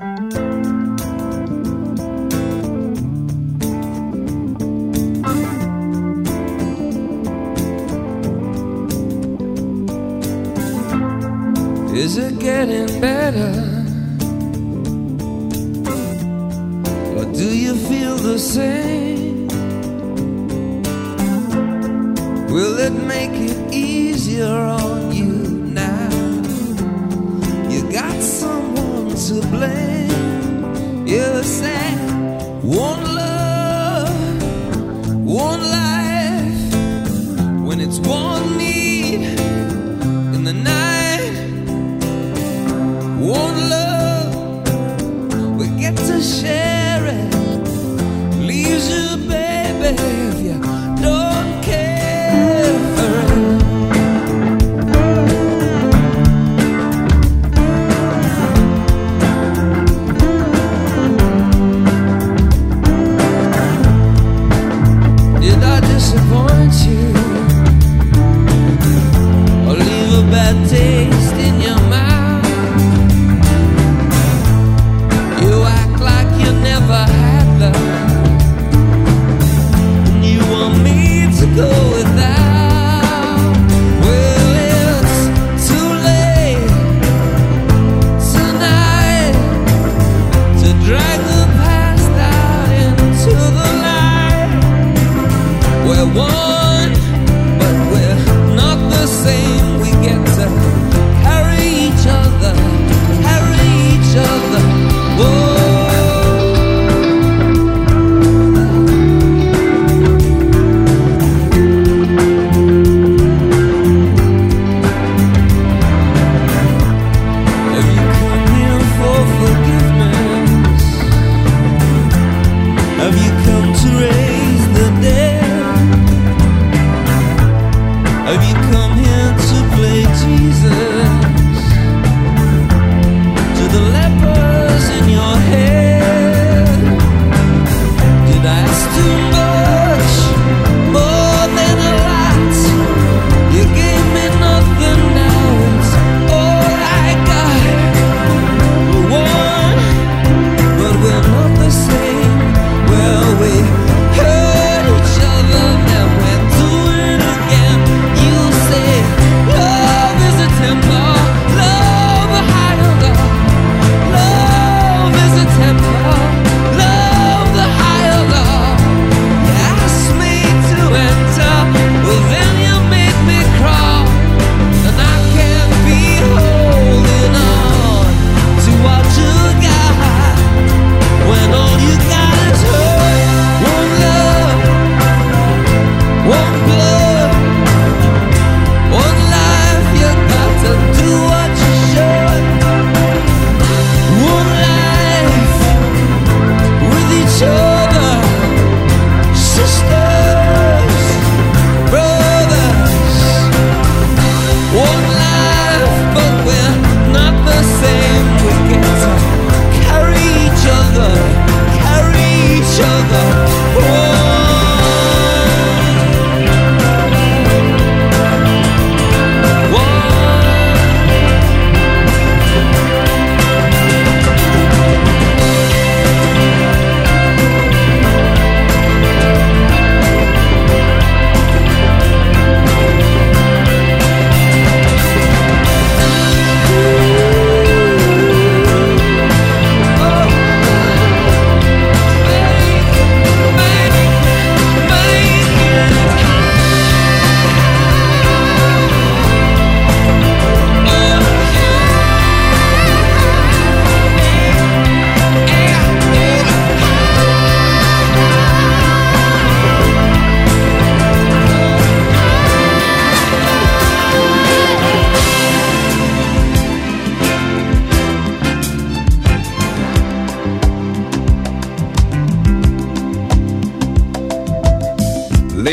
Is it getting better?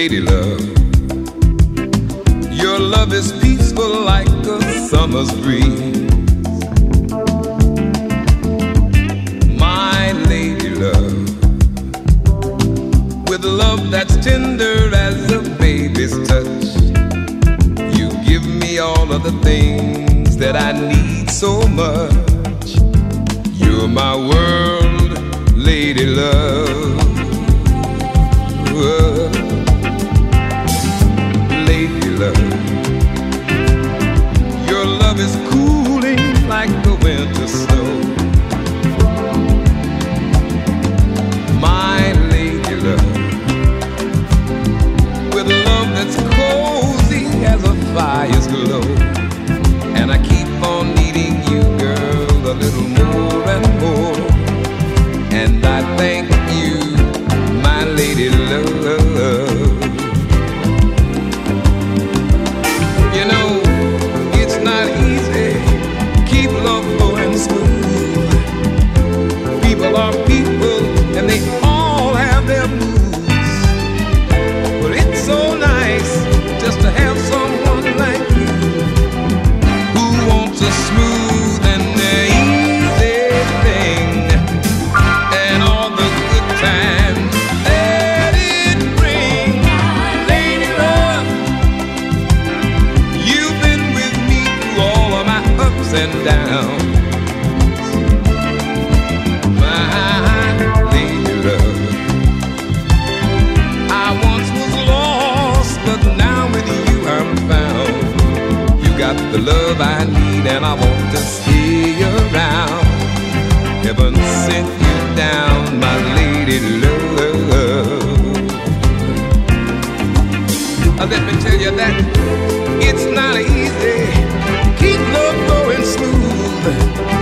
lady love. Your love is peaceful like a summer's breeze. My lady love, with love that's tender as a baby's touch, you give me all of the things that I need so much. You're my world, lady love. the love I need, and I want to stay around. Heaven sent you down, my lady love. Let me tell you that it's not easy. Keep love going smooth.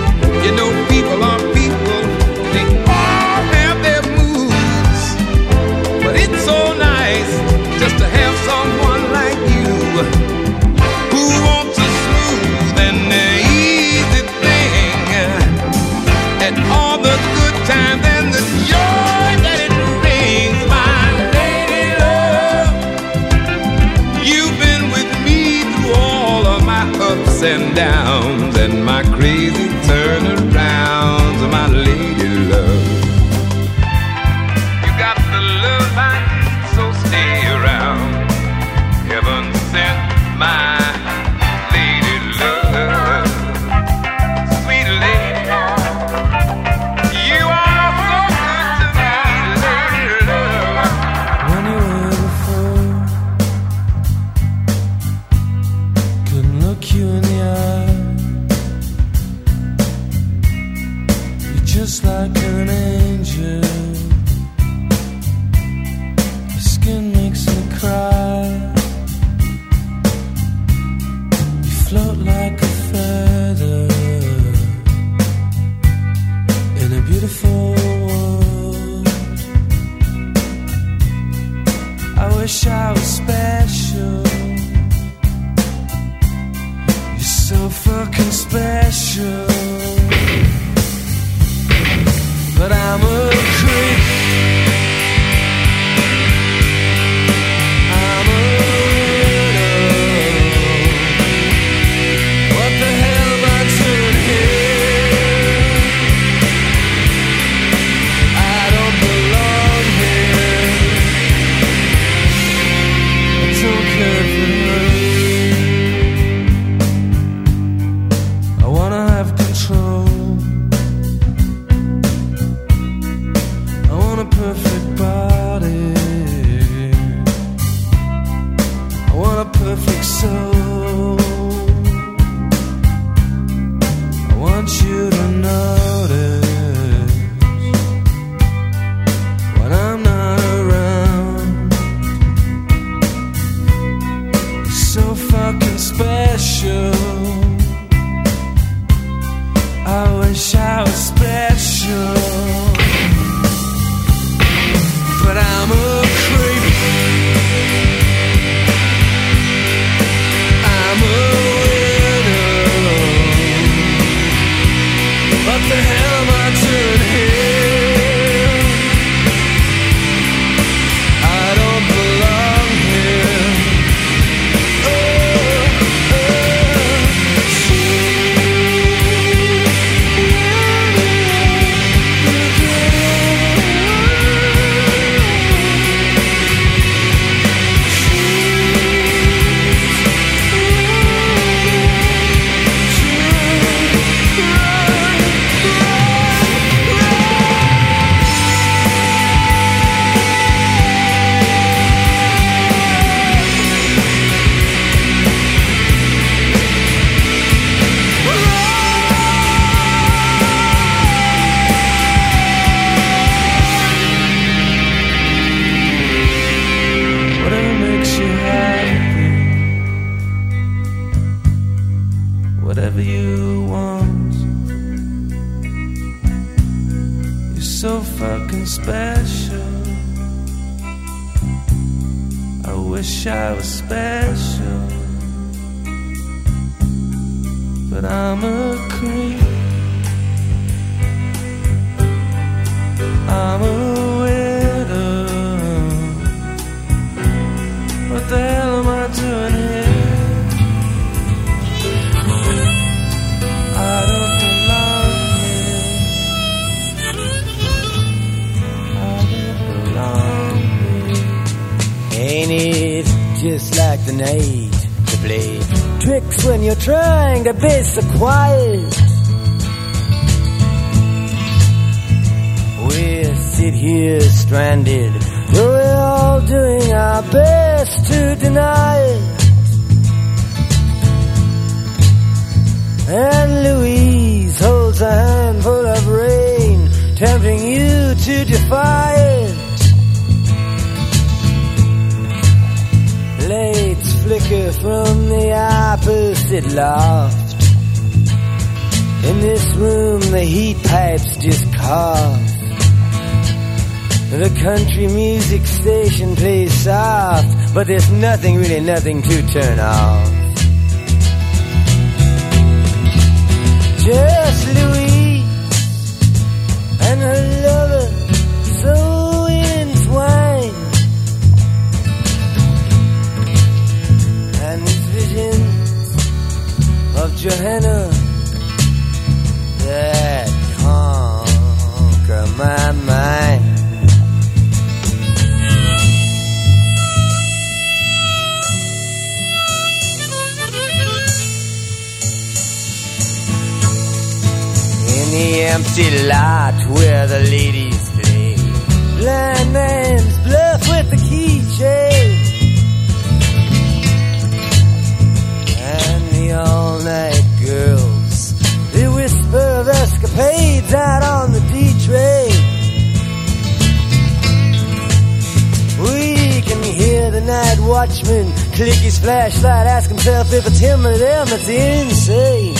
If it's him or them it's insane.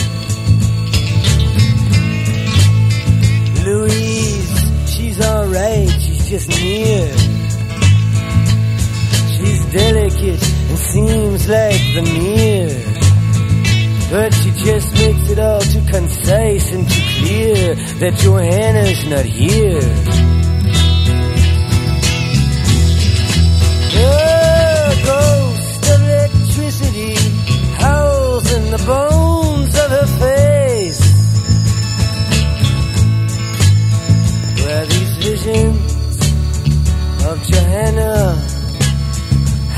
Louise, she's alright, she's just near. She's delicate and seems like the mirror. But she just makes it all too concise and too clear that Johanna's not here. In the bones of her face. Where these visions of Johanna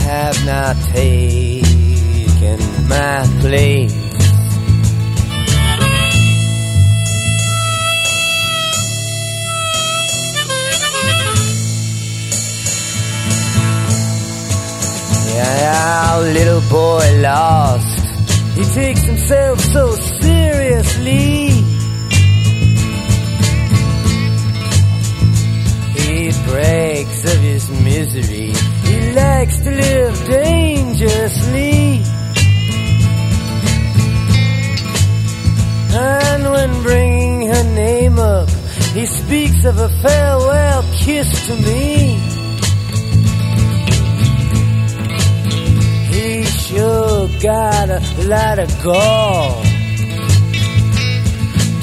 have not taken my place. Yeah, little boy lost. He takes himself so seriously. He brags of his misery. He likes to live dangerously. And when bringing her name up, he speaks of a farewell kiss to me. He sure got a lot of gall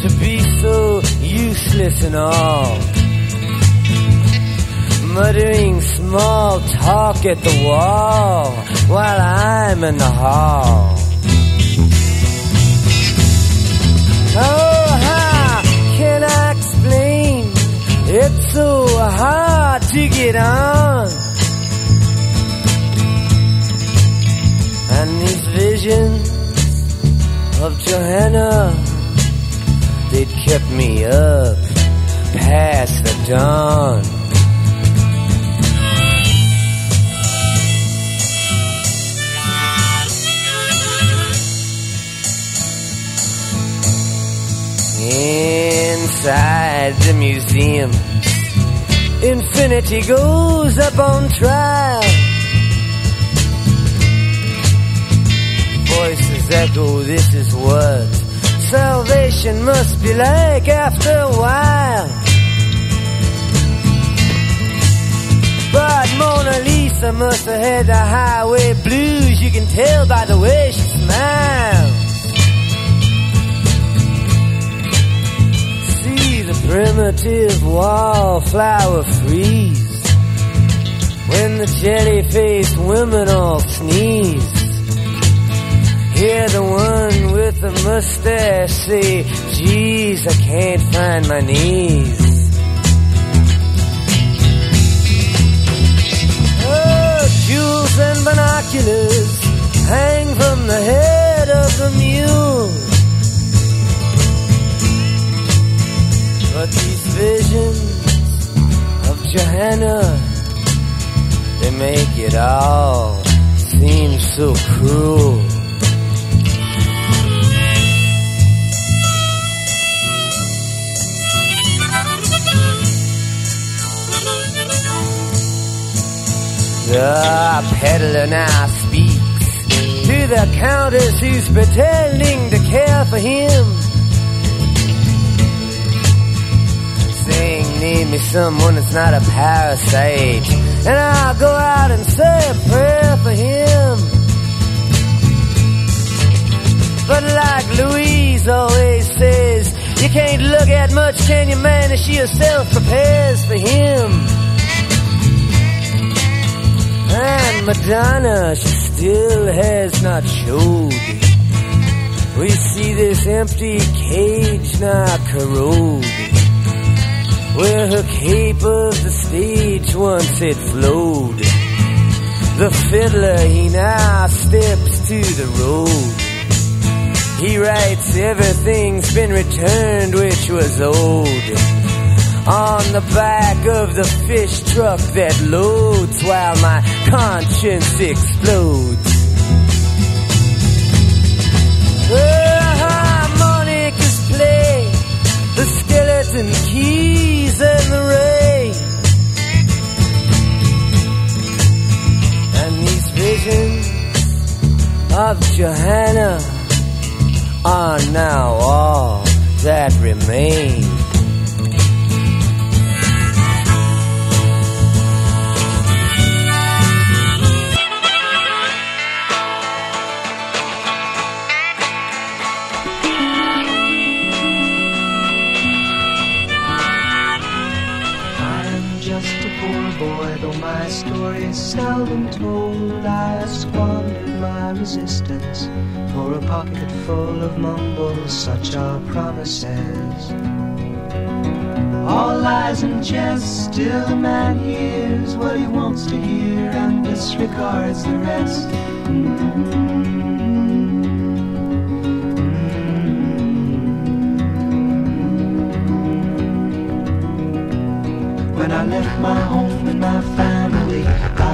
to be so useless and all muttering small talk at the wall while I'm in the hall. Oh, how can I explain? It's so hard to get on. And these visions of Johanna, they'd kept me up past the dawn. Inside the museum, infinity goes up on trial. Voices echo, this is what salvation must be like after a while. But Mona Lisa must have had the highway blues. You can tell by the way she smiles. See the primitive wallflower freeze when the jelly-faced women all sneeze. Hear the one with the mustache say, Geez, I can't find my knees. Oh, jewels and binoculars hang from the head of the mule. But these visions of Johanna, they make it all seem so cruel. The peddler now speaks to the countess who's pretending to care for him. Saying, name me someone that's not a parasite, and I'll go out and say a prayer for him. But like Louise always says, you can't look at much, can you, man? As she herself prepares for him. And Madonna, she still has not showed. We see this empty cage now corrode. Where her cape of the stage once had flowed. The fiddler, he now steps to the road. He writes everything's been returned which was old on the back of the fish truck that loads while my conscience explodes. Uh-huh, the harmonicas play, the skeleton keys and the rain. And these visions of Johanna are now all that remain. Story seldom told. I squandered my resistance for a pocket full of mumbles, such are promises. All lies and jest, still a man hears what he wants to hear and disregards the rest. When I left my home and my family,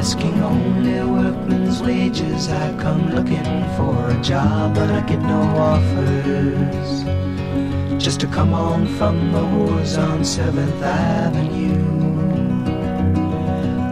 Asking only workman's wages, I come looking for a job, but I get no offers. Just to come on from the whores on Seventh Avenue.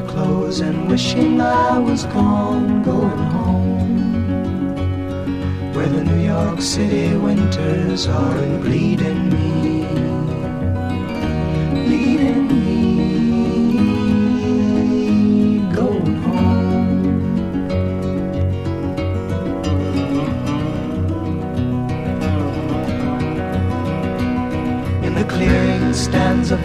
Winter clothes and wishing I was gone, going home. Where the New York City winters are bleeding me,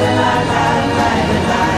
la, la, la, la, la,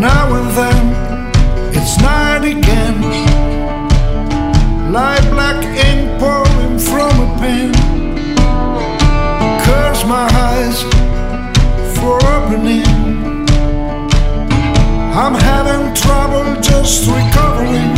now and then it's night again. Light black ink pouring from a pen. Curse my eyes for opening. I'm having trouble just recovering.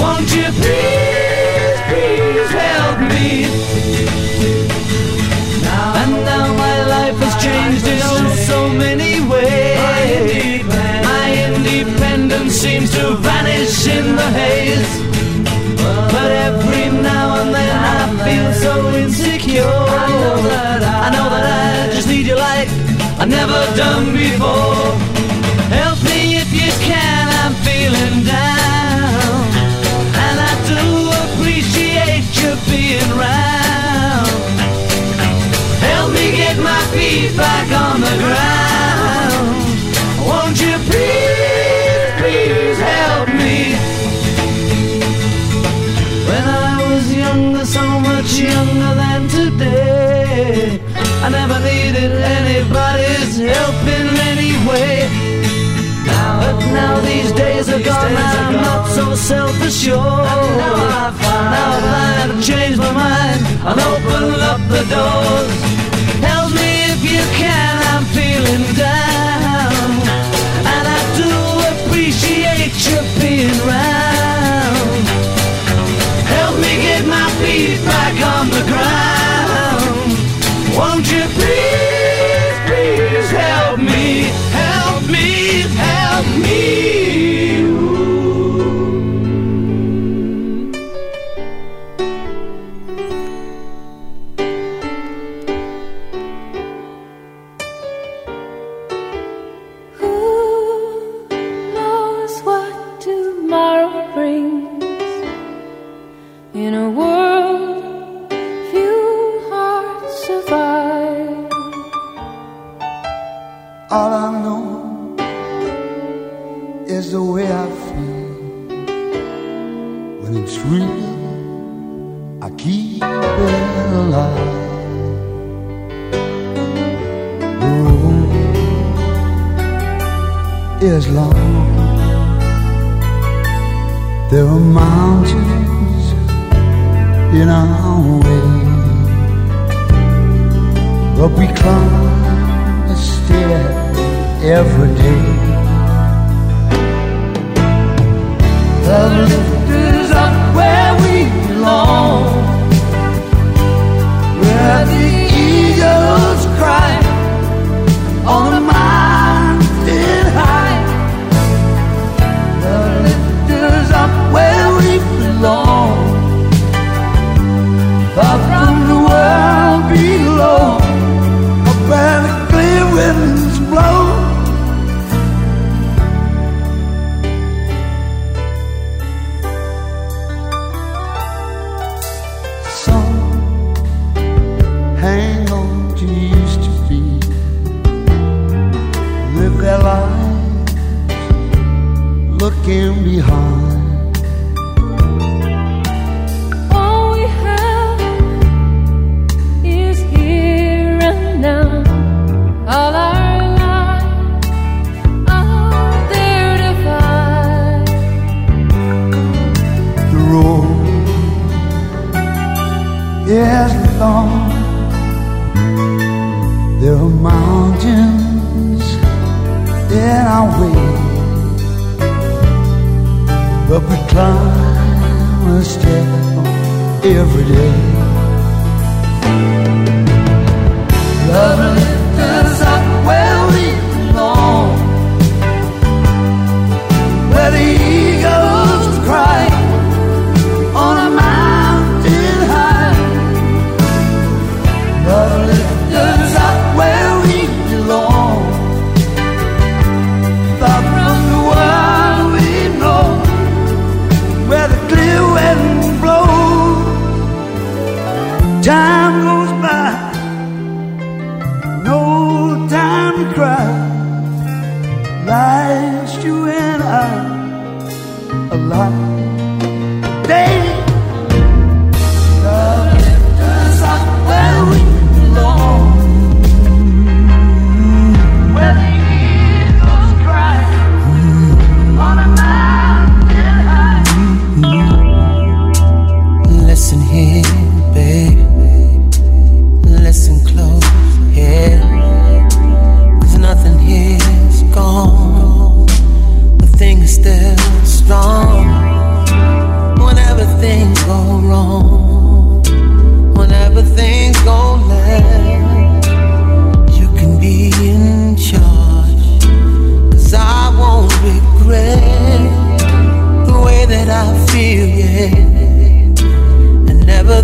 Won't you please, please help me? And now my life has changed in oh so many ways. My independence seems to vanish in the haze. But every now and then I feel so insecure. I know that I, know that I just need you like I've never done before. Being round. Help me get my feet back on the ground. Won't you please, please help me? When I was younger, so much younger than today, I never needed anybody's help in any way. But now these days are gone, I'm not so self-assured. I've my mind and open up the doors. Help me if you can, I'm feeling down, and I do appreciate you being round. Help me get my feet back on the ground. Time goes by, no time to cry. Last you and I, a lot.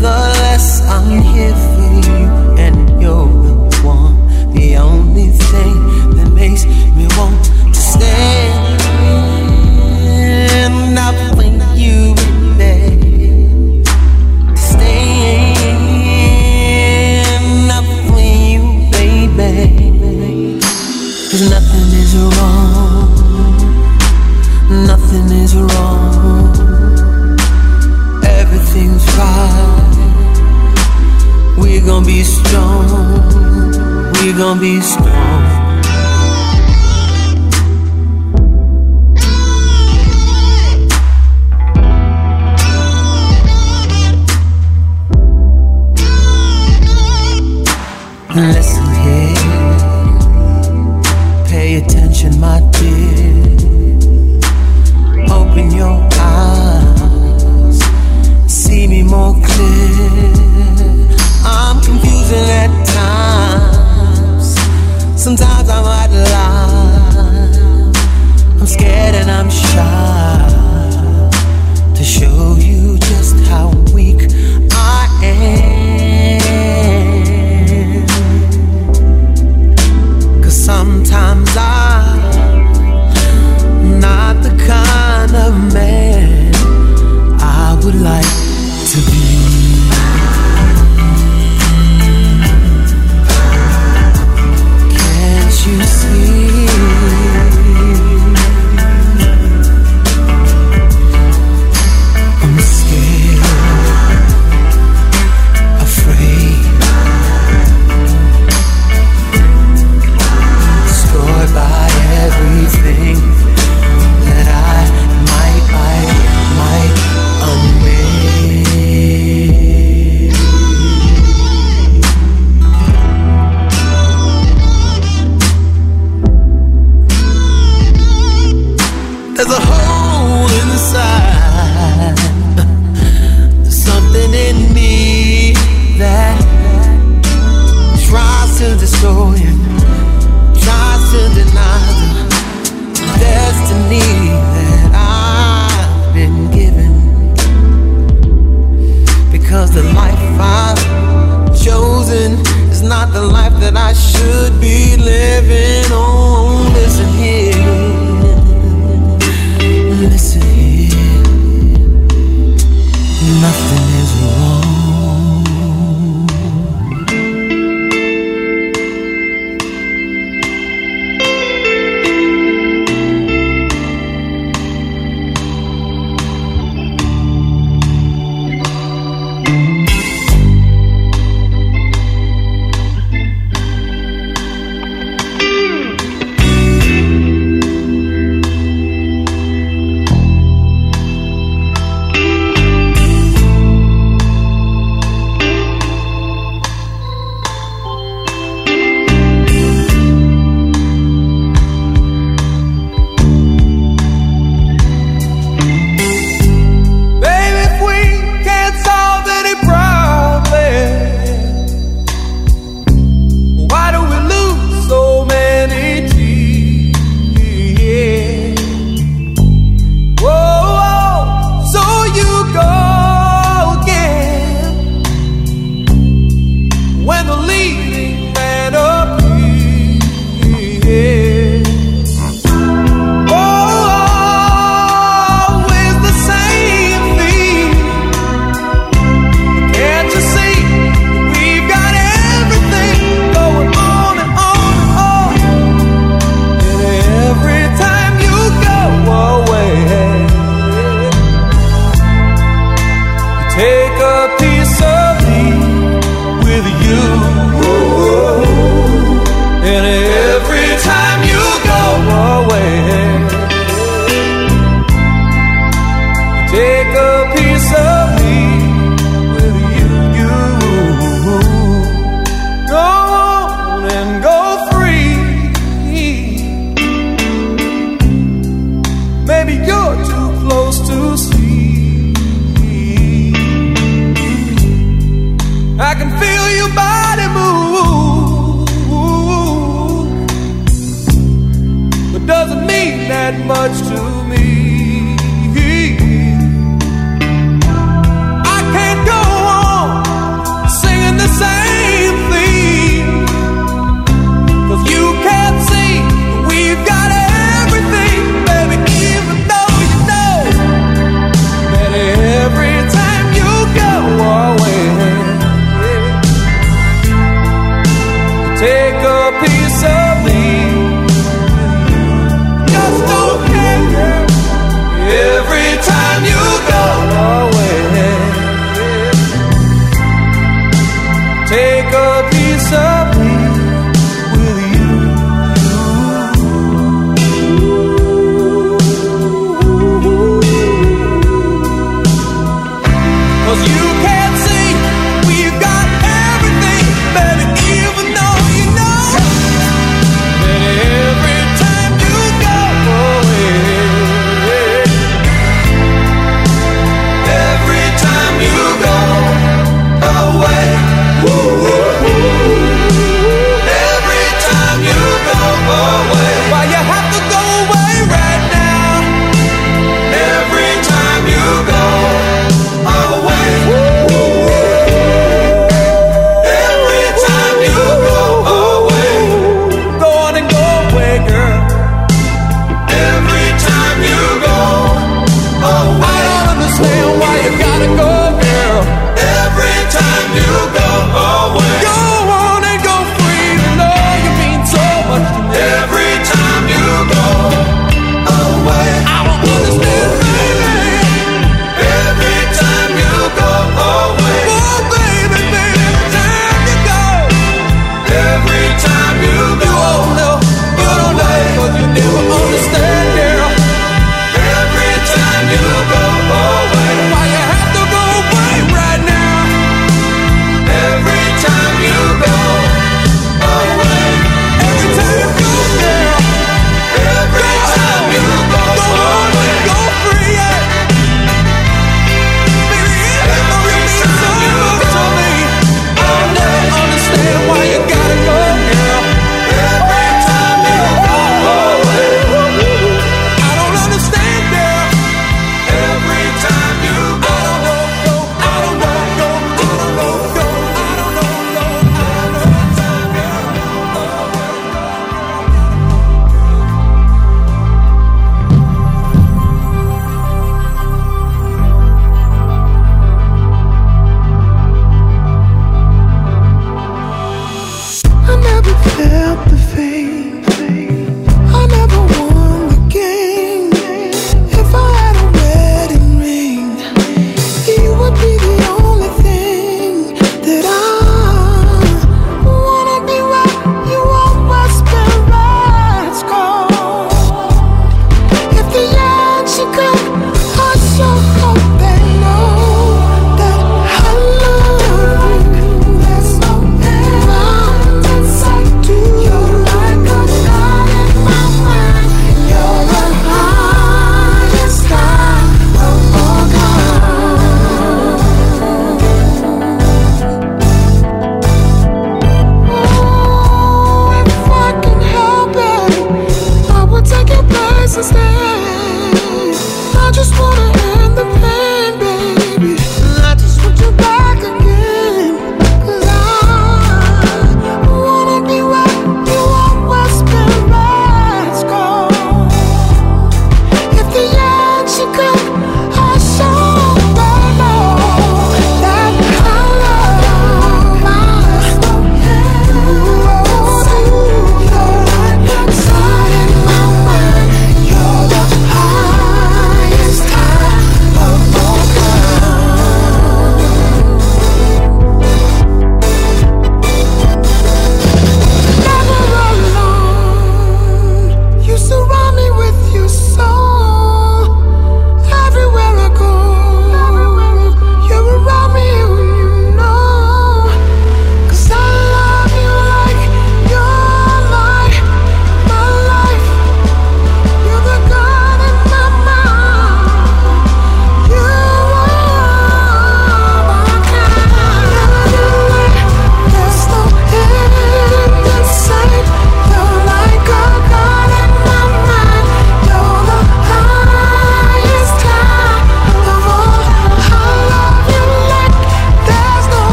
love gonna be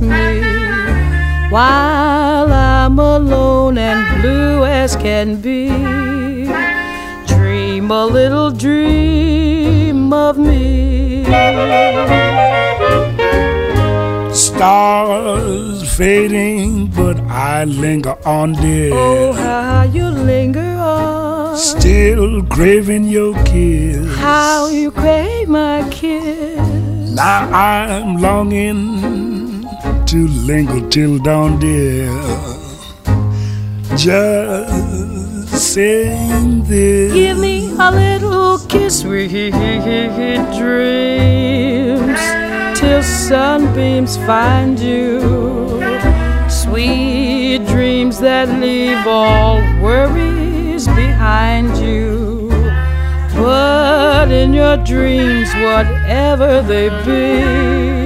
me. While I'm alone and blue as can be, dream a little dream of me. Stars fading, but I linger on, dear. Oh, how you linger on. Still craving your kiss. How you crave my kiss. Now I'm longing to linger till dawn, dear. Just saying this. Give me a little kiss, sweet dreams, till sunbeams find you. Sweet dreams that leave all worries behind you. But in your dreams, whatever they be,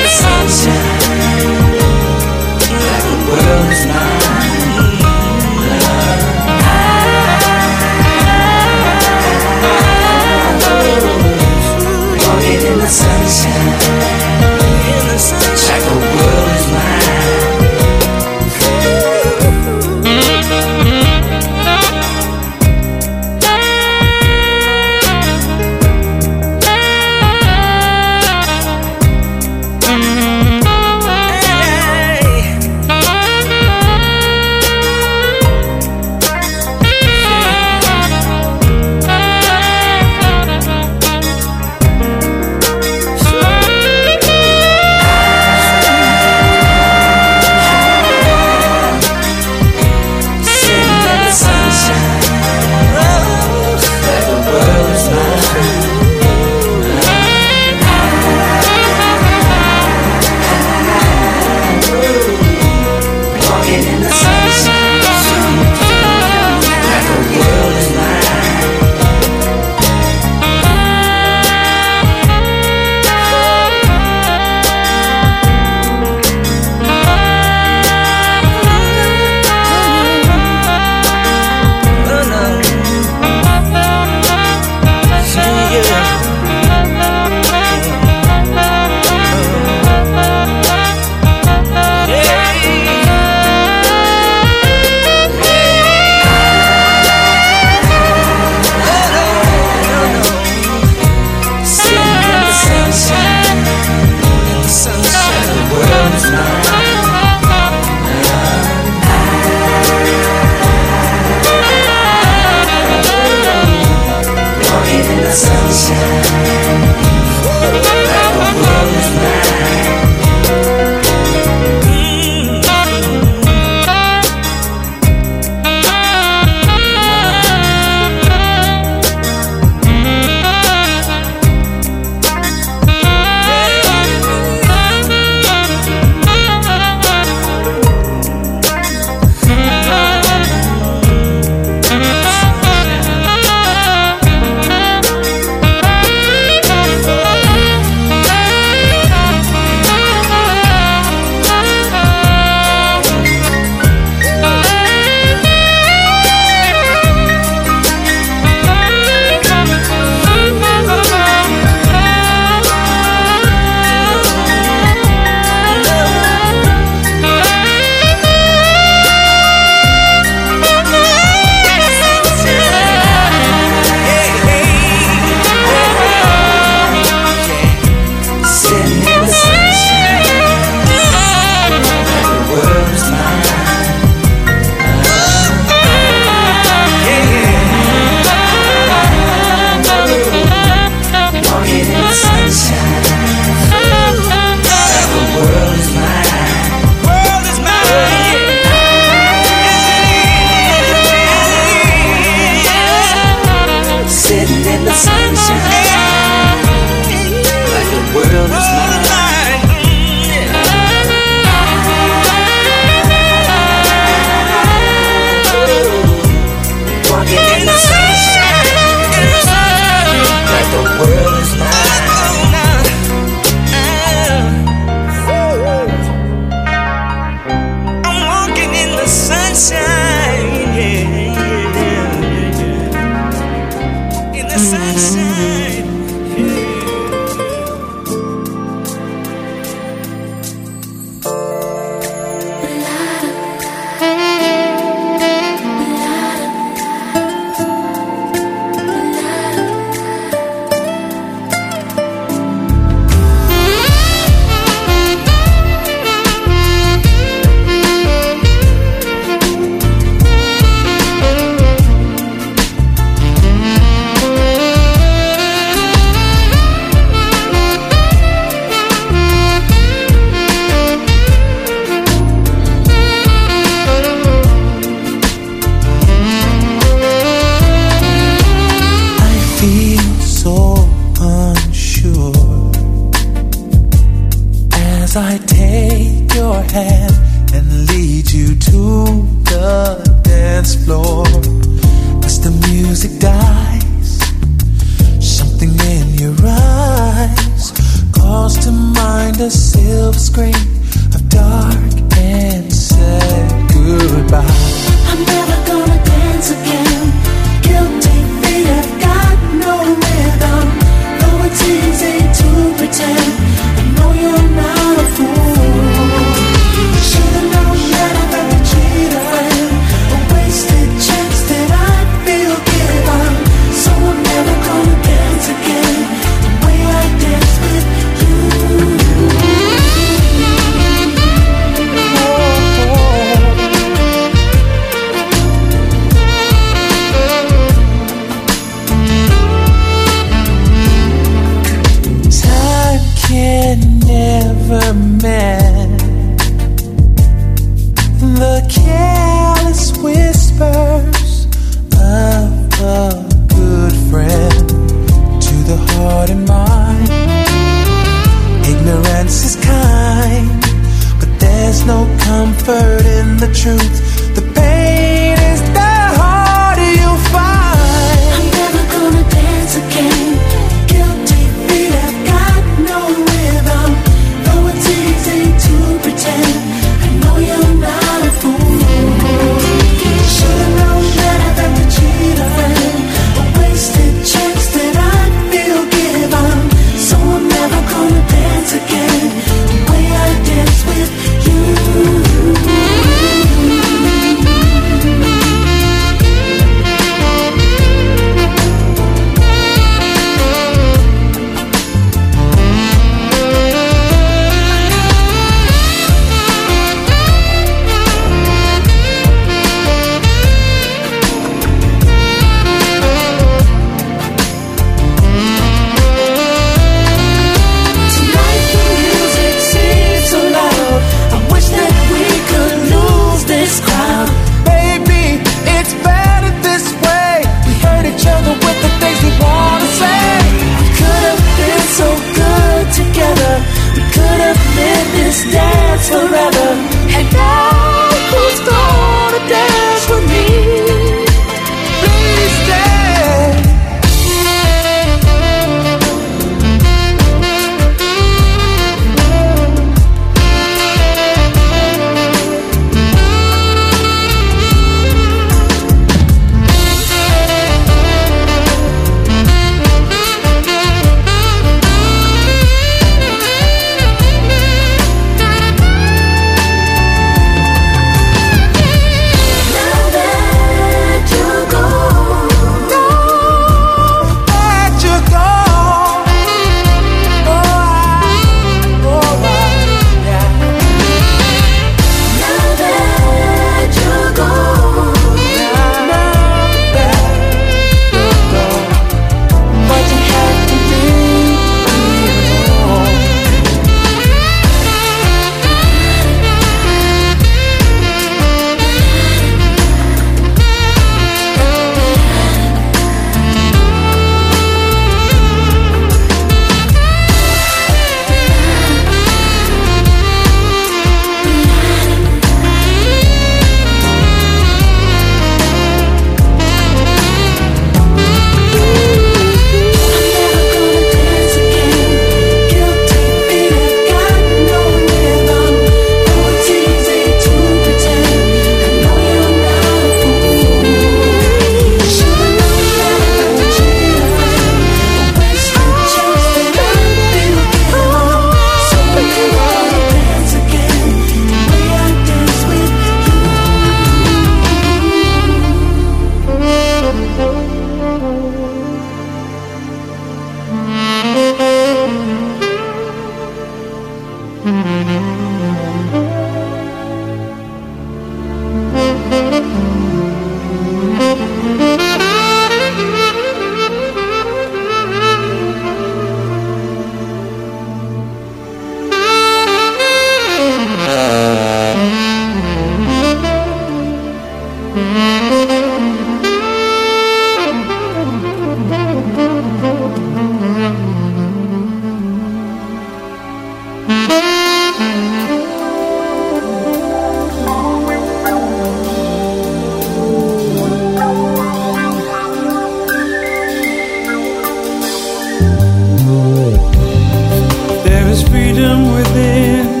within.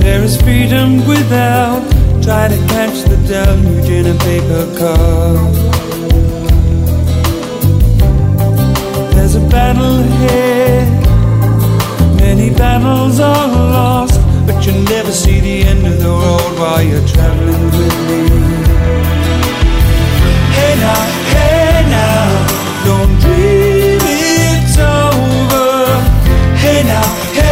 There is freedom without. Try to catch the deluge in a paper cup. There's a battle ahead. Many battles are lost, but you never see the end of the road while you're traveling with me. Hey now, hey now, don't dream it's over. Hey now, hey.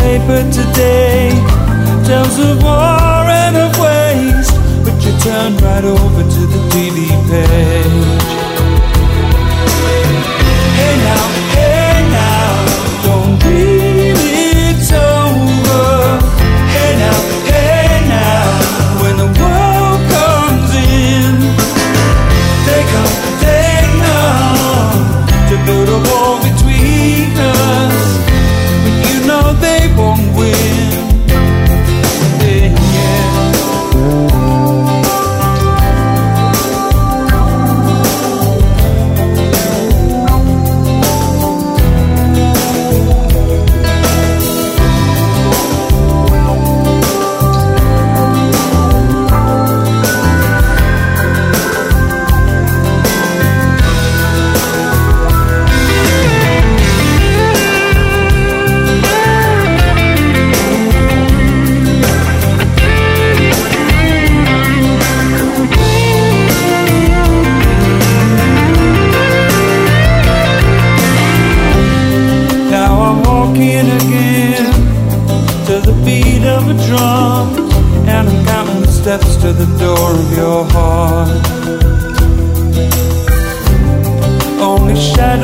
paper today tells of war and of waste, but you turn right over to the TV page.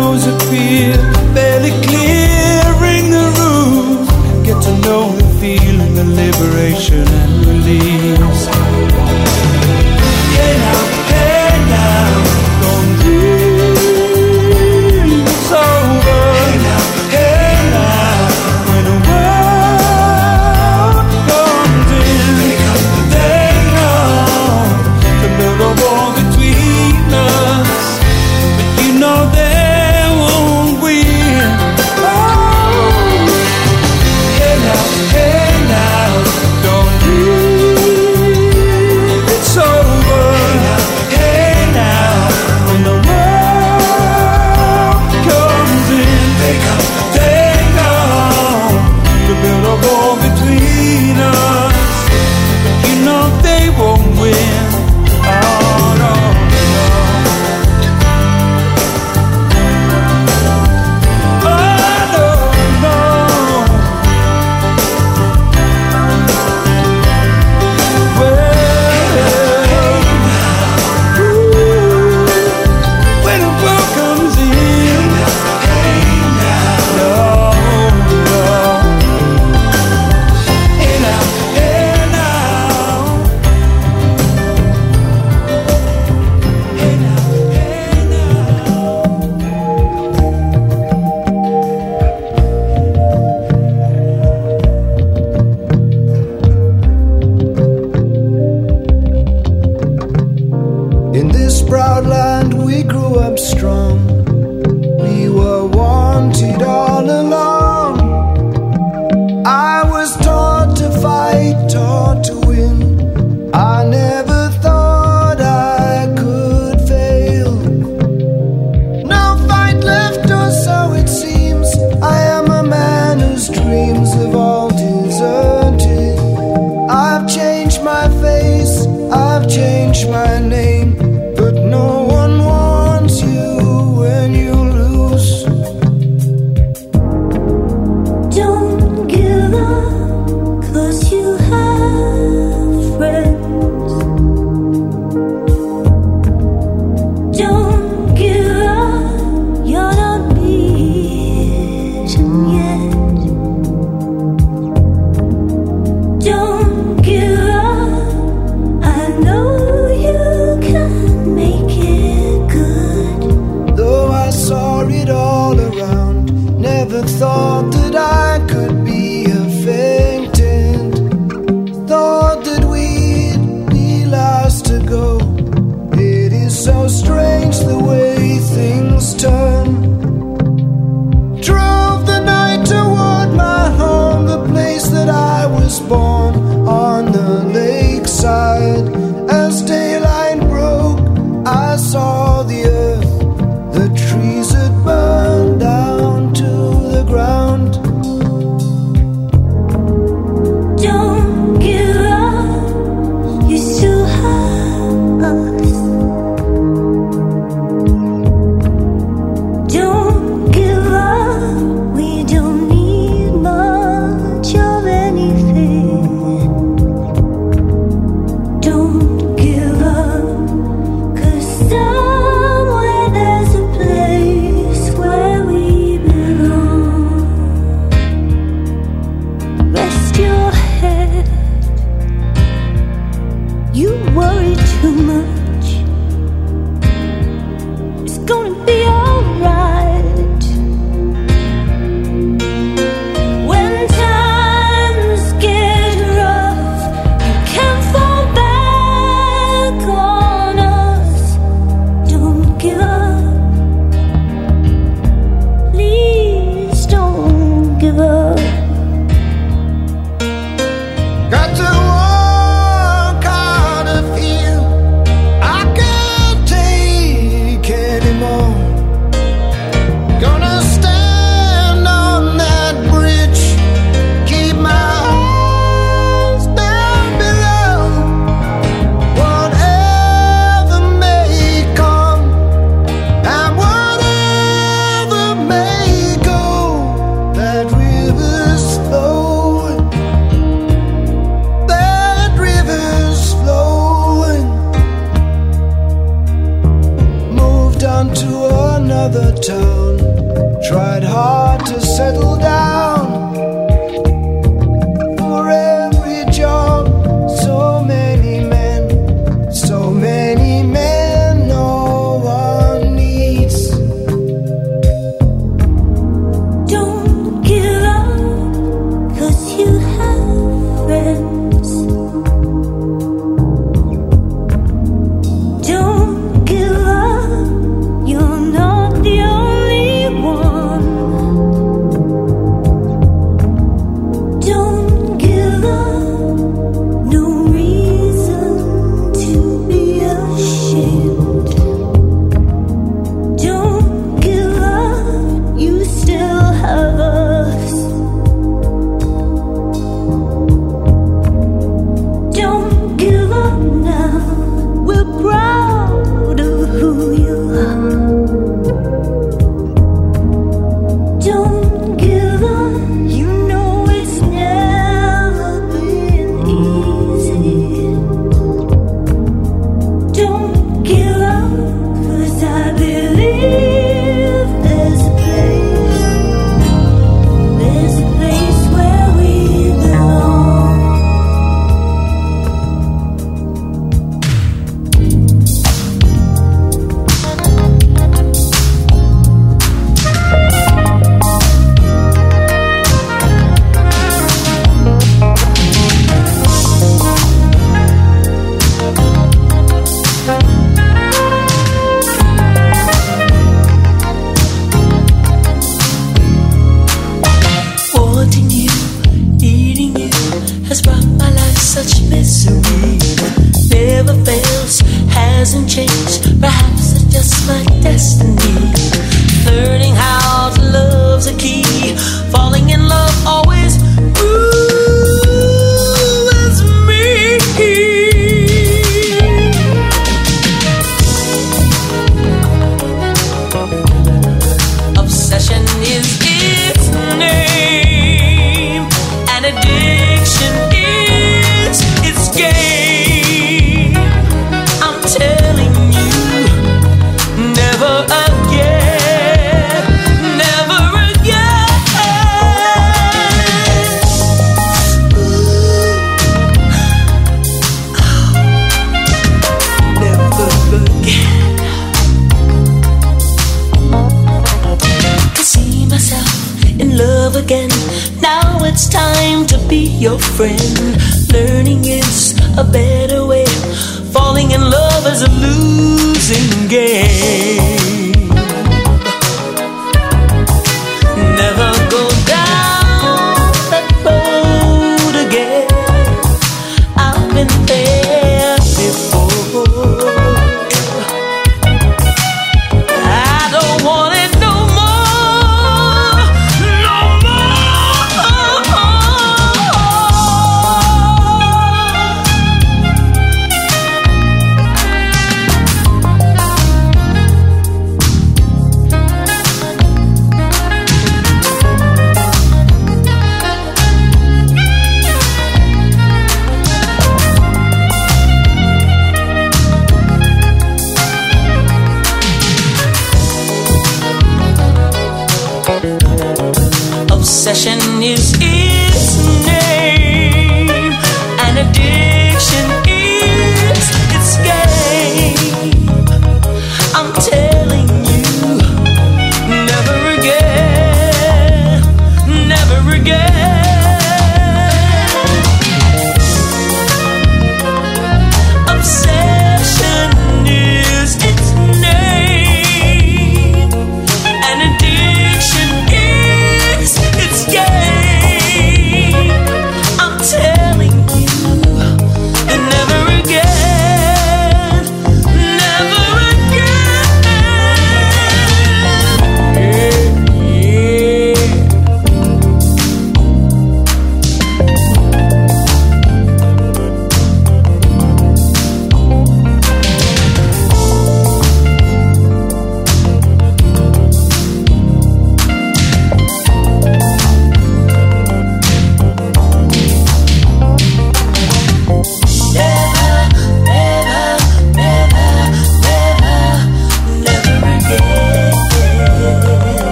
shadows appear, barely clearing the roof. Get to know the feeling of liberation and release.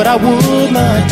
what I would not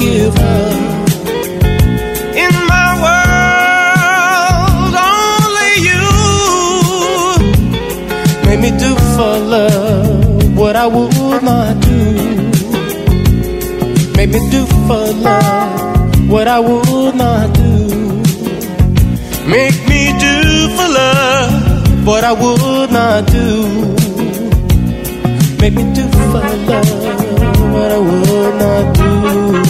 give her. In my world, only you Make me do for love what I would not do. Make me do for love what I would not do. Make me do for love what I would not do. Make me do for love what I would not do.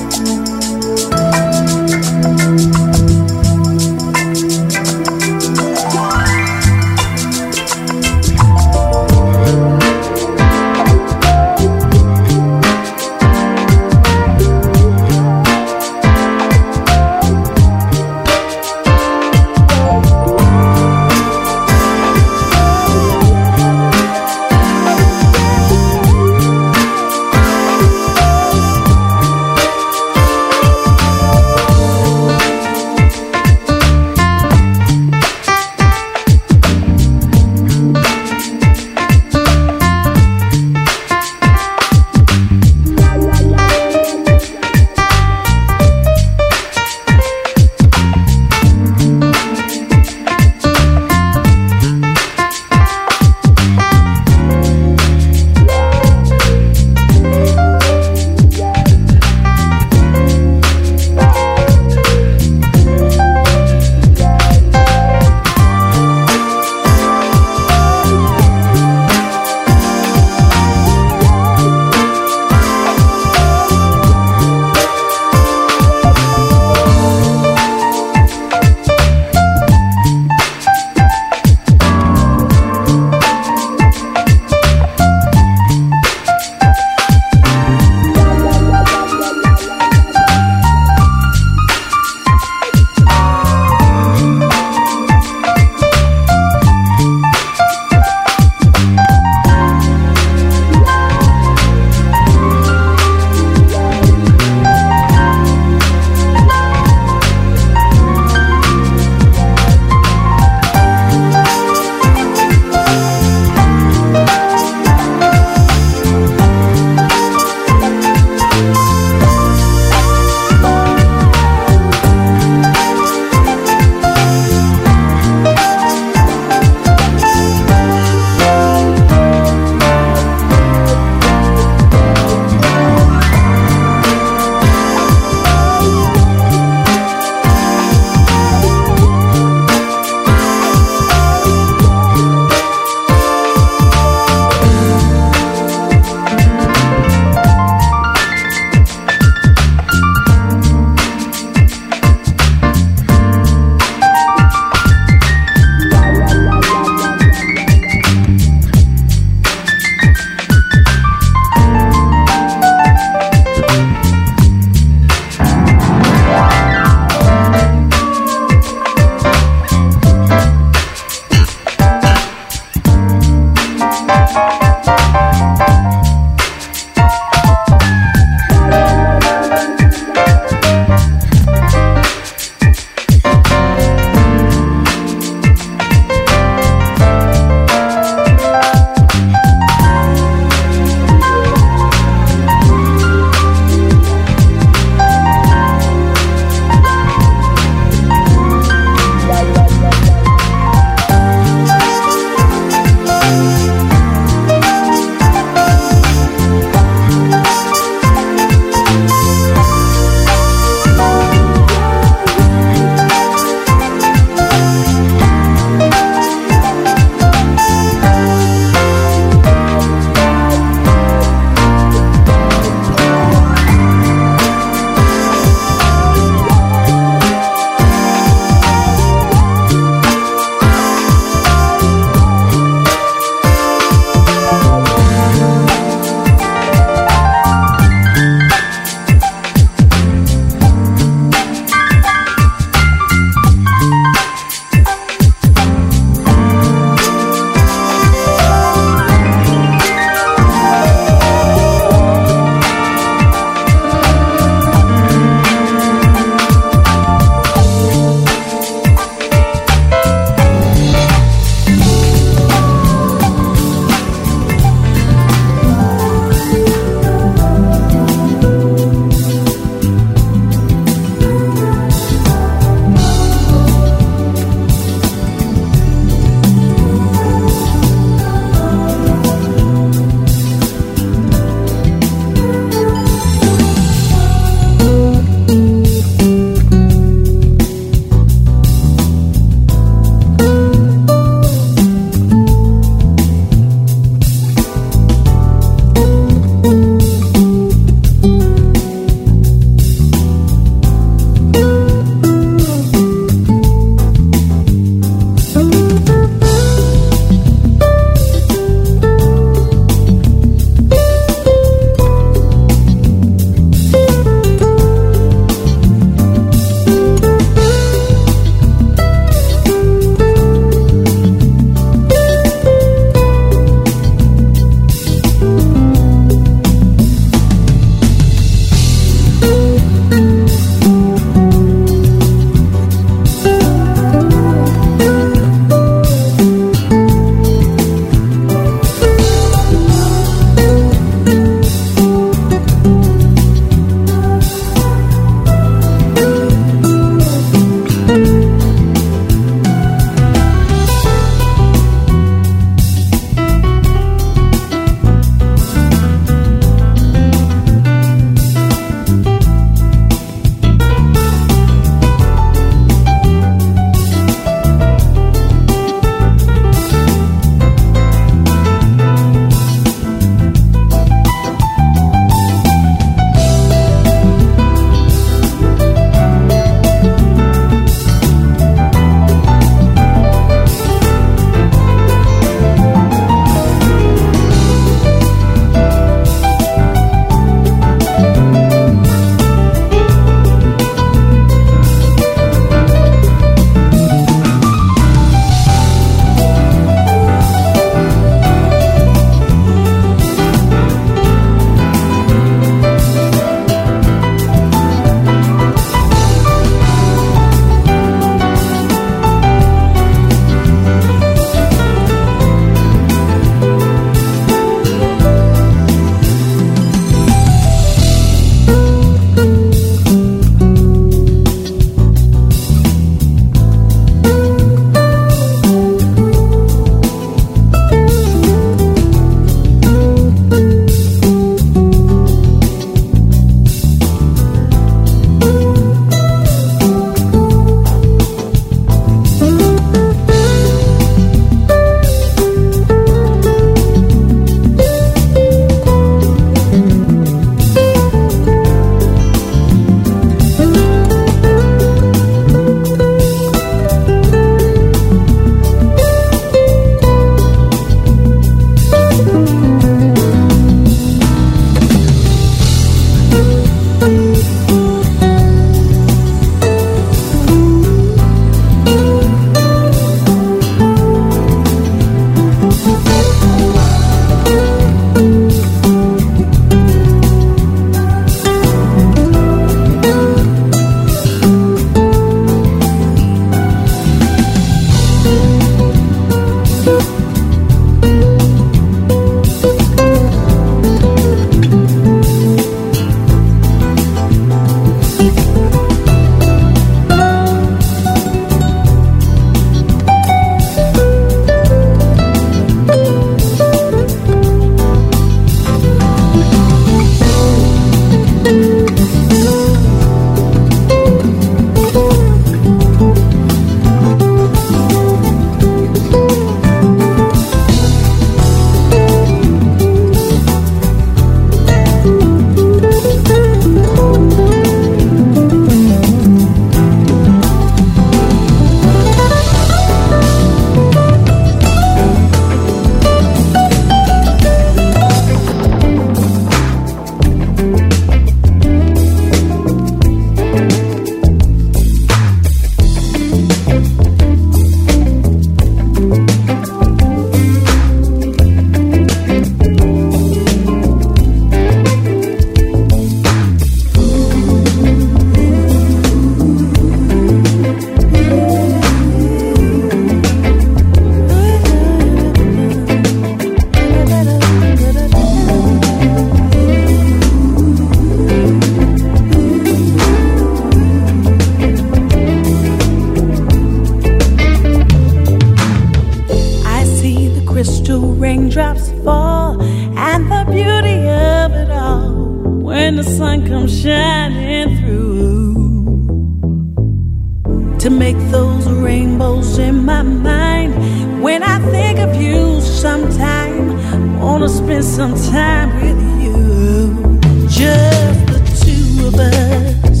rainbows in my mind. When I think of you sometime, wanna spend some time with you. Just the two of us.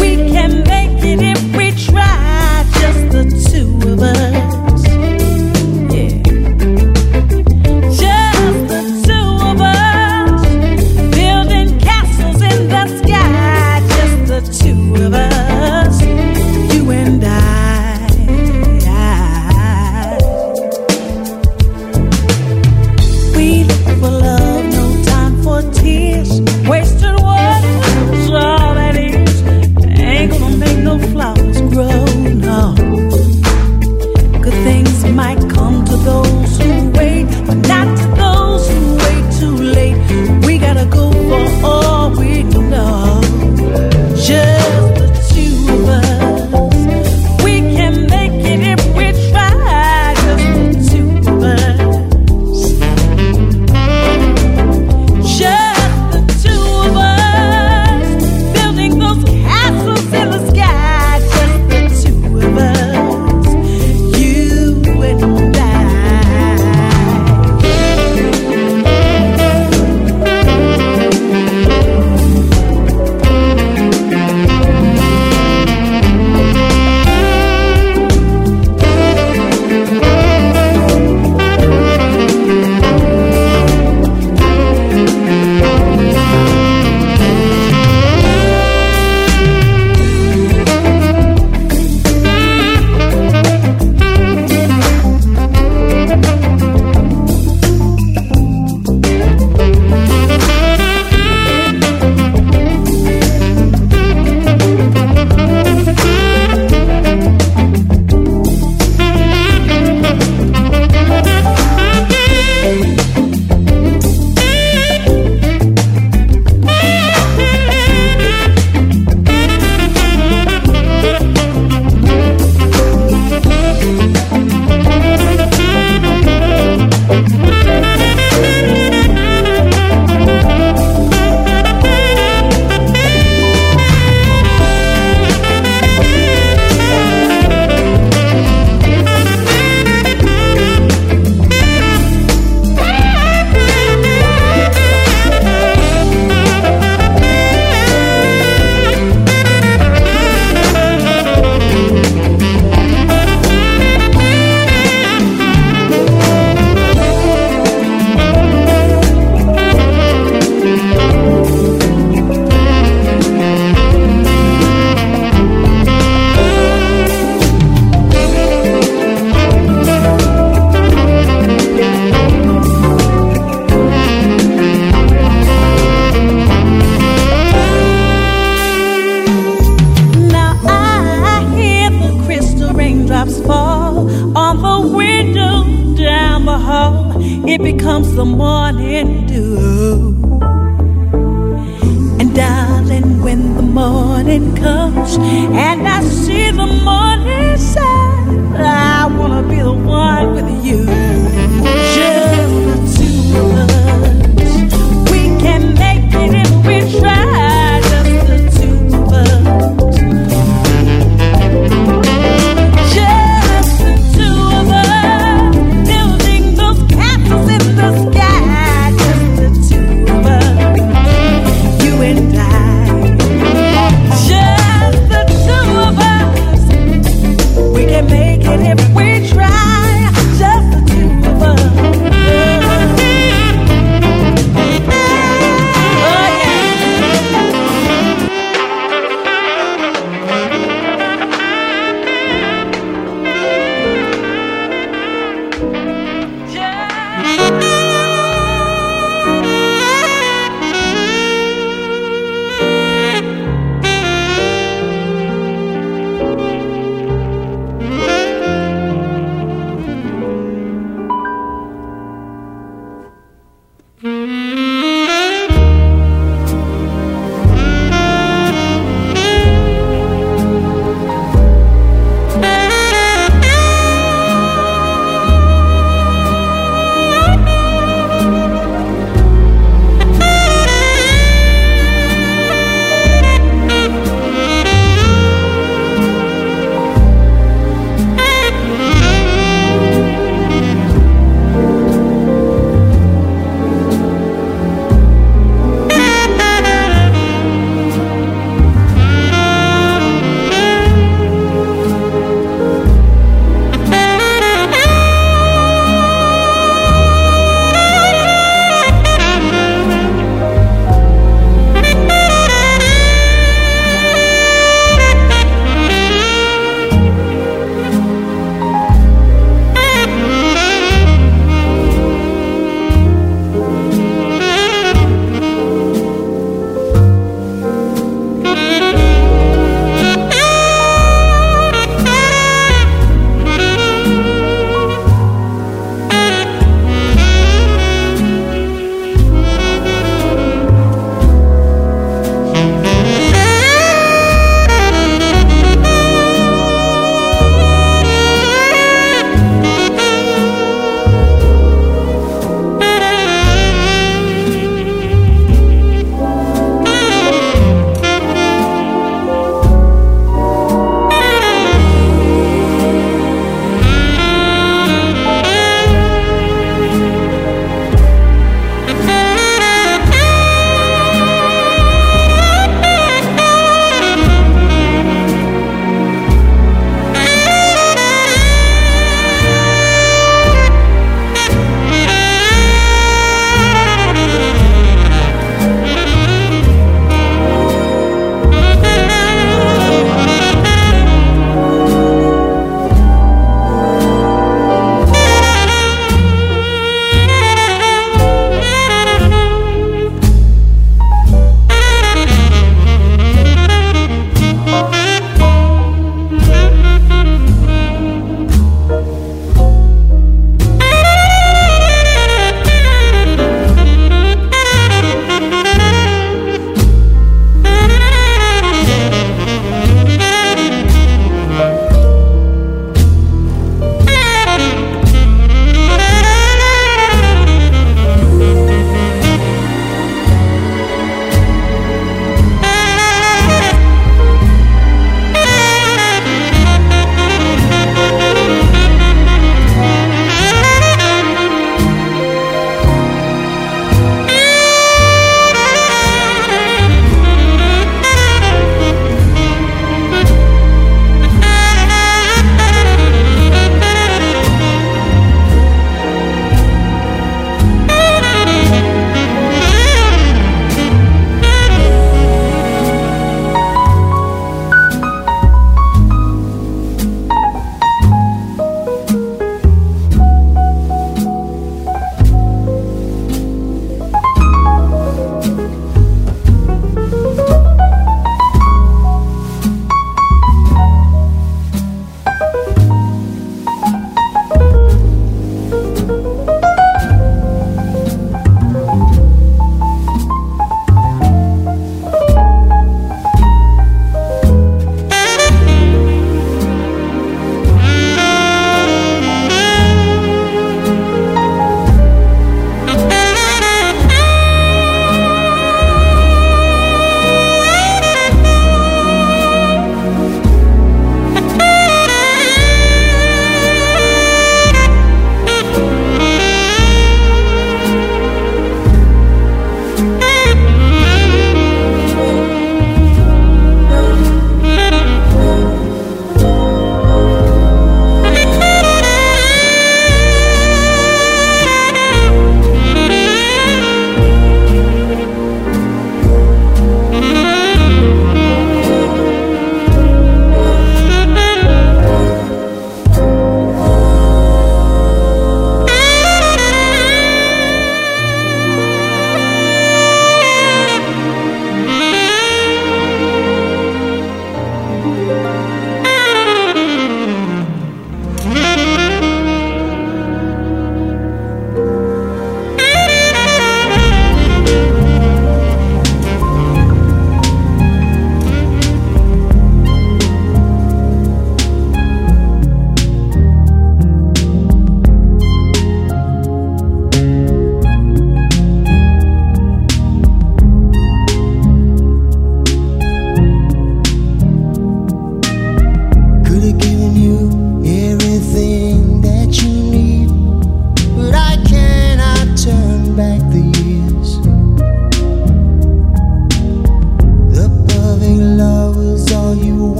We can make it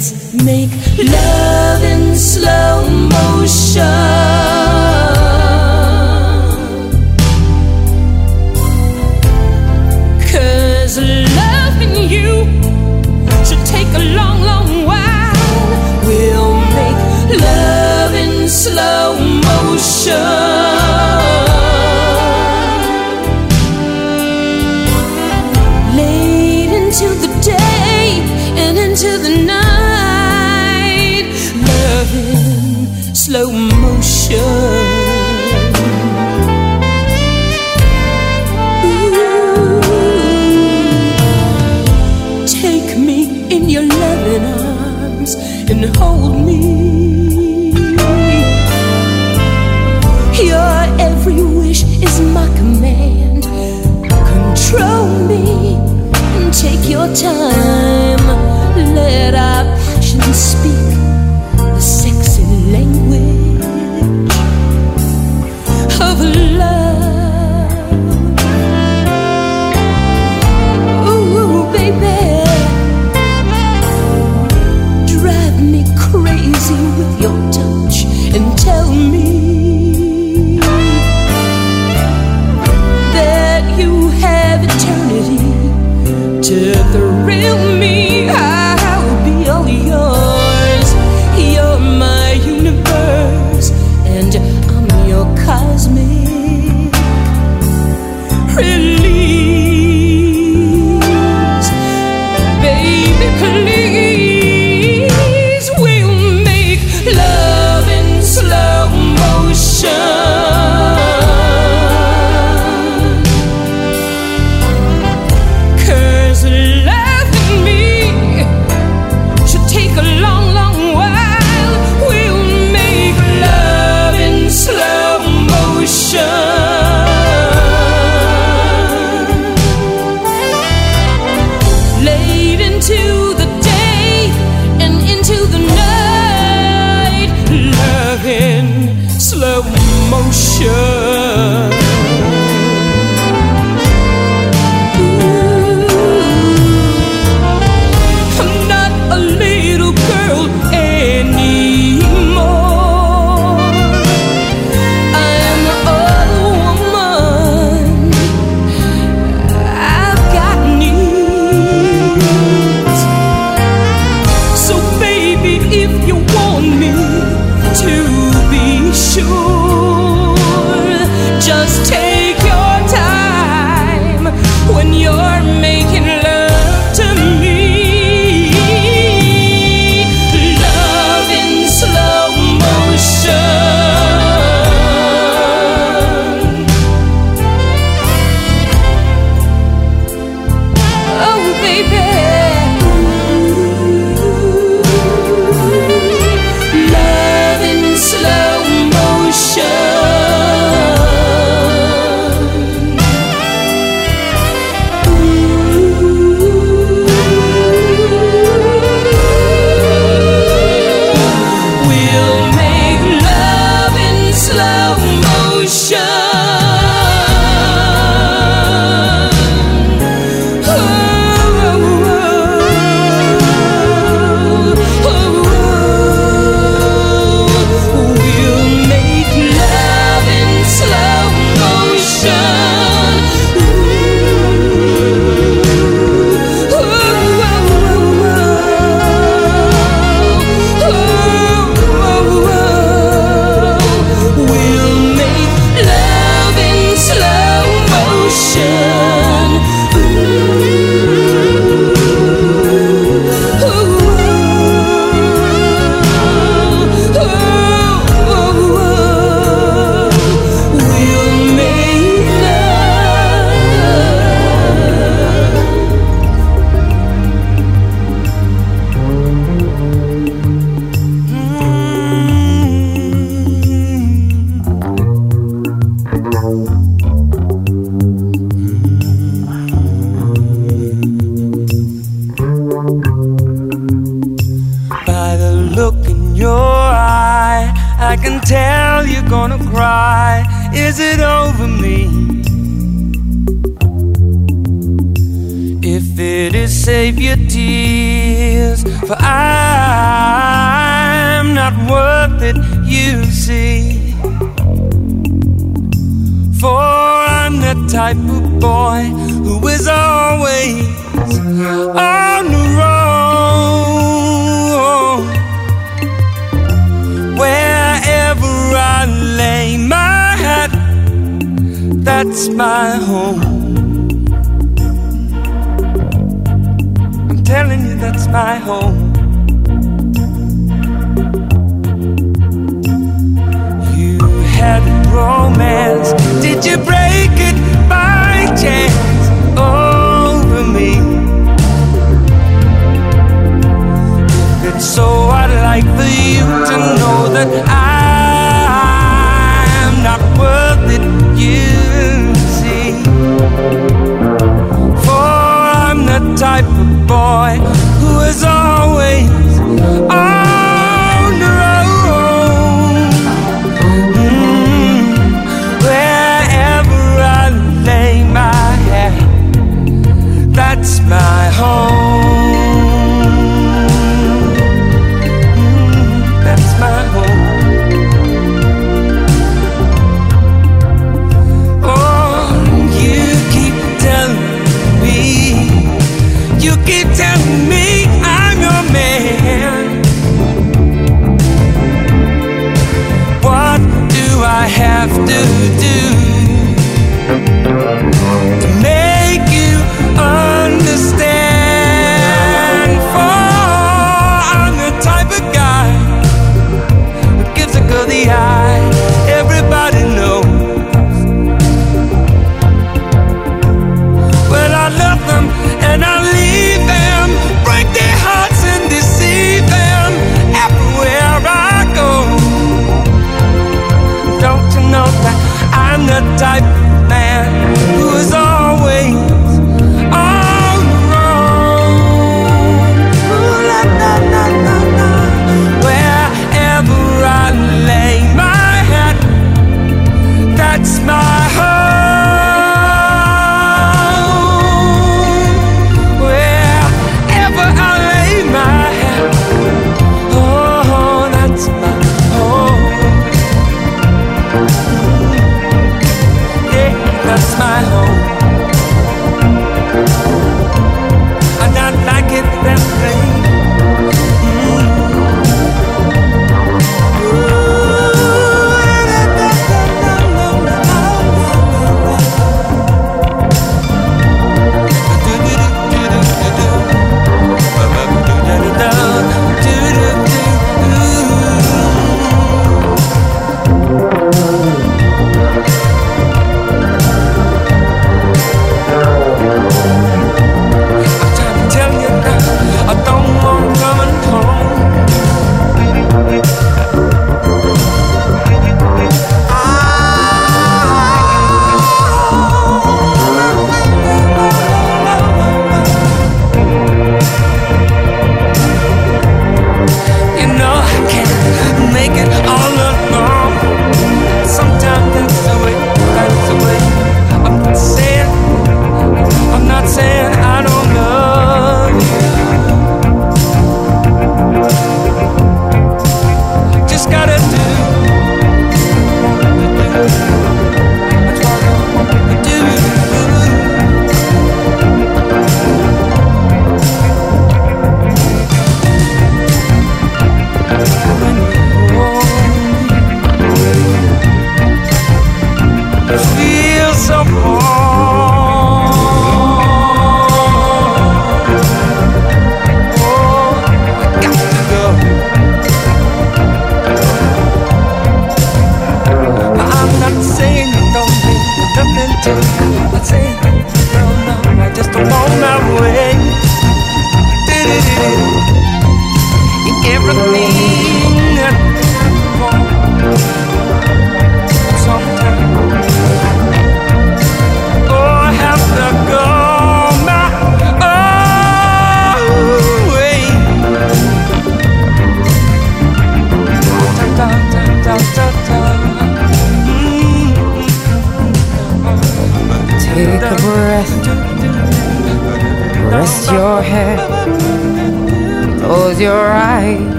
let's make love in slow motion.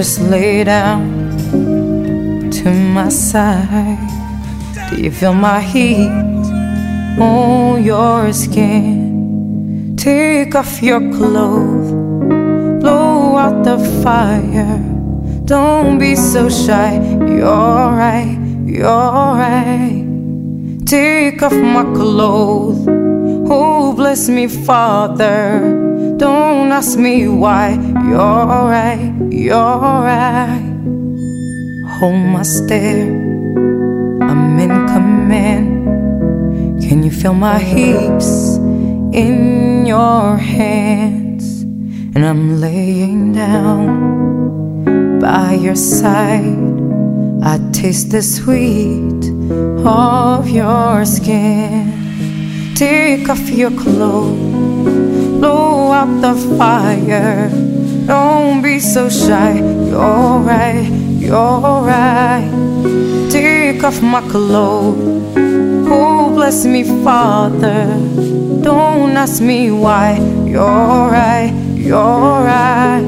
Just lay down to my side. Do you feel my heat on your skin? Take off your clothes. Blow out the fire. Don't be so shy. You're right. You're right. Take off my clothes. Oh, bless me, Father. Don't ask me why. You're right. You're right. Hold my stare. I'm in command. Can you feel my heaps in your hands? And I'm laying down by your side. I taste the sweet of your skin. Take off your clothes, blow out the fire. Don't be so shy. You're right, you're right. Take off my clothes. Oh, bless me, Father. Don't ask me why. You're right, you're right.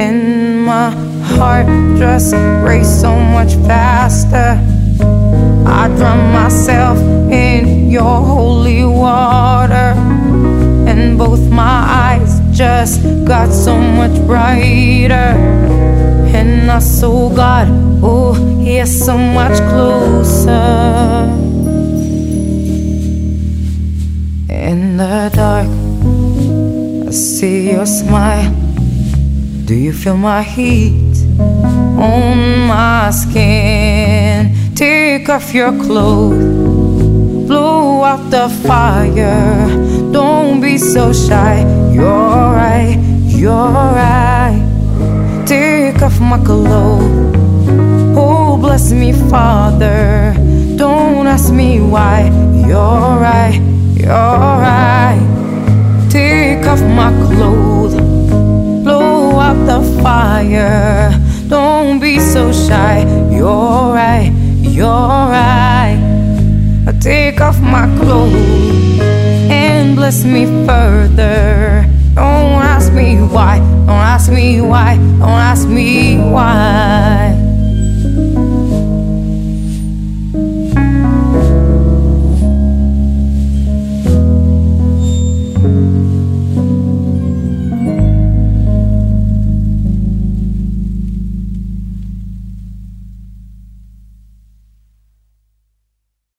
And my heart just race so much faster. I drown myself in your holy water, both my eyes just got so much brighter. And I saw God, oh, He's so much closer. In the dark, I see your smile. Do you feel my heat on my skin? Take off your clothes, blow out the fire. Don't be so shy. You're right, you're right. Take off my clothes. Oh, bless me, Father. Don't ask me why. You're right, you're right. Take off my clothes blow out the fire. Don't be so shy. You're right, you're right. I take off my clothes bless me further. Don't ask me why, don't ask me why, don't ask me why.